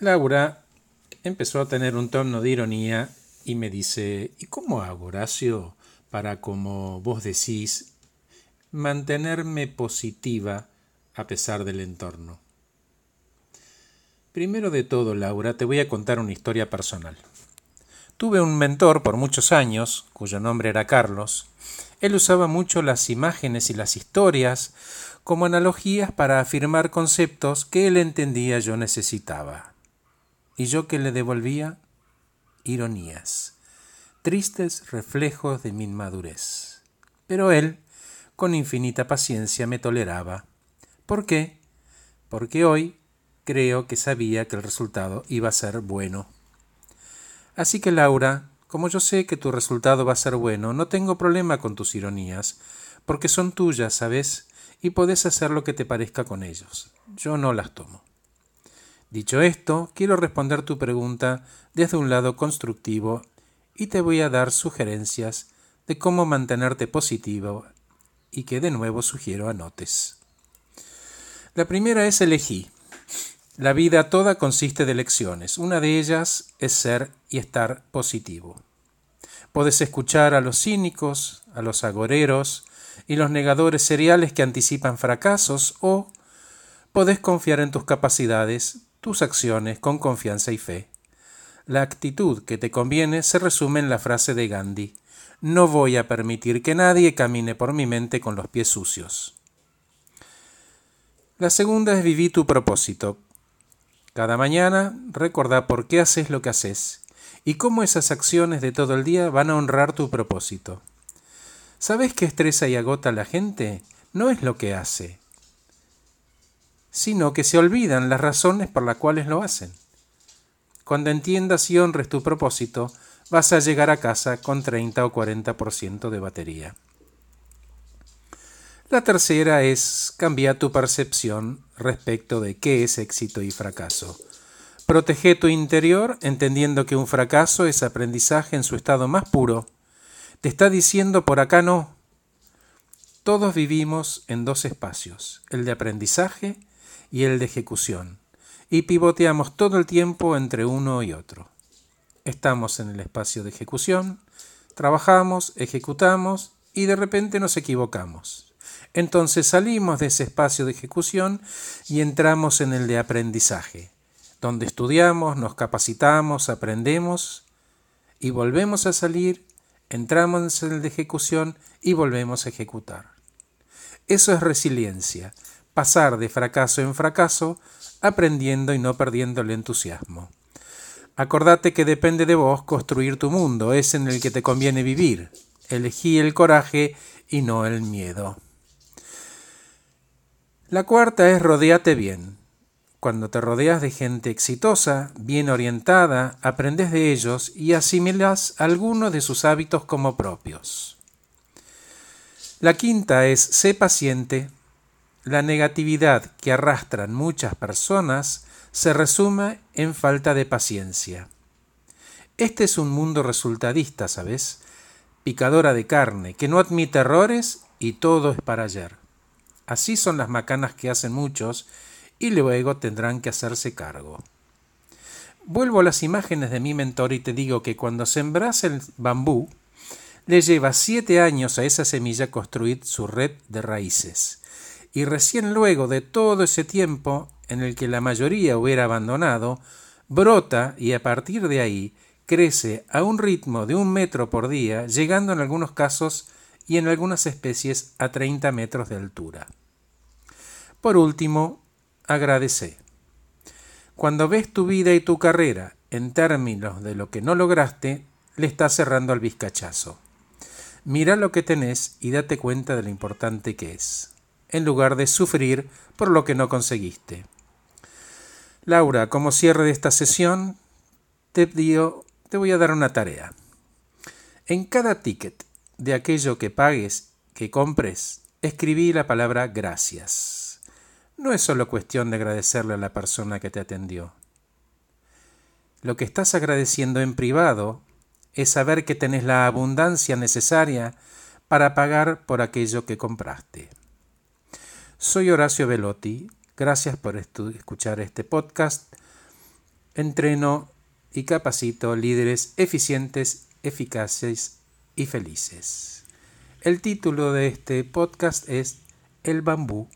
Laura empezó a tener un tono de ironía y me dice, ¿y cómo hago, Horacio, para, como vos decís, mantenerme positiva a pesar del entorno? Primero de todo, Laura, te voy a contar una historia personal. Tuve un mentor por muchos años, cuyo nombre era Carlos. Él usaba mucho las imágenes y las historias como analogías para afirmar conceptos que él entendía yo necesitaba. ¿Y yo que le devolvía? Ironías, tristes reflejos de mi inmadurez. Pero él, con infinita paciencia, me toleraba. ¿Por qué? Porque hoy creo que sabía que el resultado iba a ser bueno. Así que Laura, como yo sé que tu resultado va a ser bueno, no tengo problema con tus ironías, porque son tuyas, ¿sabes? Y podés hacer lo que te parezca con ellos. Yo no las tomo. Dicho esto, quiero responder tu pregunta desde un lado constructivo y te voy a dar sugerencias de cómo mantenerte positivo y que de nuevo sugiero anotes. La primera es elegí. La vida toda consiste de elecciones. Una de ellas es ser y estar positivo. Puedes escuchar a los cínicos, a los agoreros y los negadores seriales que anticipan fracasos o podés confiar en tus capacidades tus acciones con confianza y fe. La actitud que te conviene se resume en la frase de Gandhi No voy a permitir que nadie camine por mi mente con los pies sucios. La segunda es vivir tu propósito. Cada mañana recordá por qué haces lo que haces y cómo esas acciones de todo el día van a honrar tu propósito. ¿Sabes qué estresa y agota a la gente? No es lo que hace, sino que se olvidan las razones por las cuales lo hacen. Cuando entiendas y honres tu propósito, vas a llegar a casa con 30 o 40% de batería. La tercera es cambiar tu percepción respecto de qué es éxito y fracaso. Protege tu interior entendiendo que un fracaso es aprendizaje en su estado más puro. Te está diciendo por acá no. Todos vivimos en dos espacios, el de aprendizaje y el de ejecución, y pivoteamos todo el tiempo entre uno y otro. Estamos en el espacio de ejecución, trabajamos, ejecutamos y de repente nos equivocamos. Entonces salimos de ese espacio de ejecución y entramos en el de aprendizaje, donde estudiamos, nos capacitamos, aprendemos y volvemos a salir, entramos en el de ejecución y volvemos a ejecutar. Eso es resiliencia, pasar de fracaso en fracaso, aprendiendo y no perdiendo el entusiasmo. Acordate que depende de vos construir tu mundo, es en el que te conviene vivir. Elegí el coraje y no el miedo. La cuarta es rodeate bien. Cuando te rodeas de gente exitosa, bien orientada, aprendes de ellos y asimilas algunos de sus hábitos como propios. La quinta es sé paciente, la negatividad que arrastran muchas personas se resume en falta de paciencia. Este es un mundo resultadista, ¿sabes? Picadora de carne, que no admite errores y todo es para ayer. Así son las macanas que hacen muchos y luego tendrán que hacerse cargo. Vuelvo a las imágenes de mi mentor y te digo que cuando sembras el bambú, le lleva siete años a esa semilla construir su red de raíces y recién luego de todo ese tiempo en el que la mayoría hubiera abandonado, brota y a partir de ahí crece a un ritmo de un metro por día, llegando en algunos casos y en algunas especies a 30 metros de altura. Por último, agradece. Cuando ves tu vida y tu carrera en términos de lo que no lograste, le estás cerrando al vizcachazo. Mira lo que tenés y date cuenta de lo importante que es en lugar de sufrir por lo que no conseguiste. Laura, como cierre de esta sesión, te, digo, te voy a dar una tarea. En cada ticket de aquello que pagues, que compres, escribí la palabra gracias. No es solo cuestión de agradecerle a la persona que te atendió. Lo que estás agradeciendo en privado es saber que tenés la abundancia necesaria para pagar por aquello que compraste. Soy Horacio Velotti. Gracias por escuchar este podcast. entreno y capacito líderes eficientes, eficaces y felices. El título de este podcast es El bambú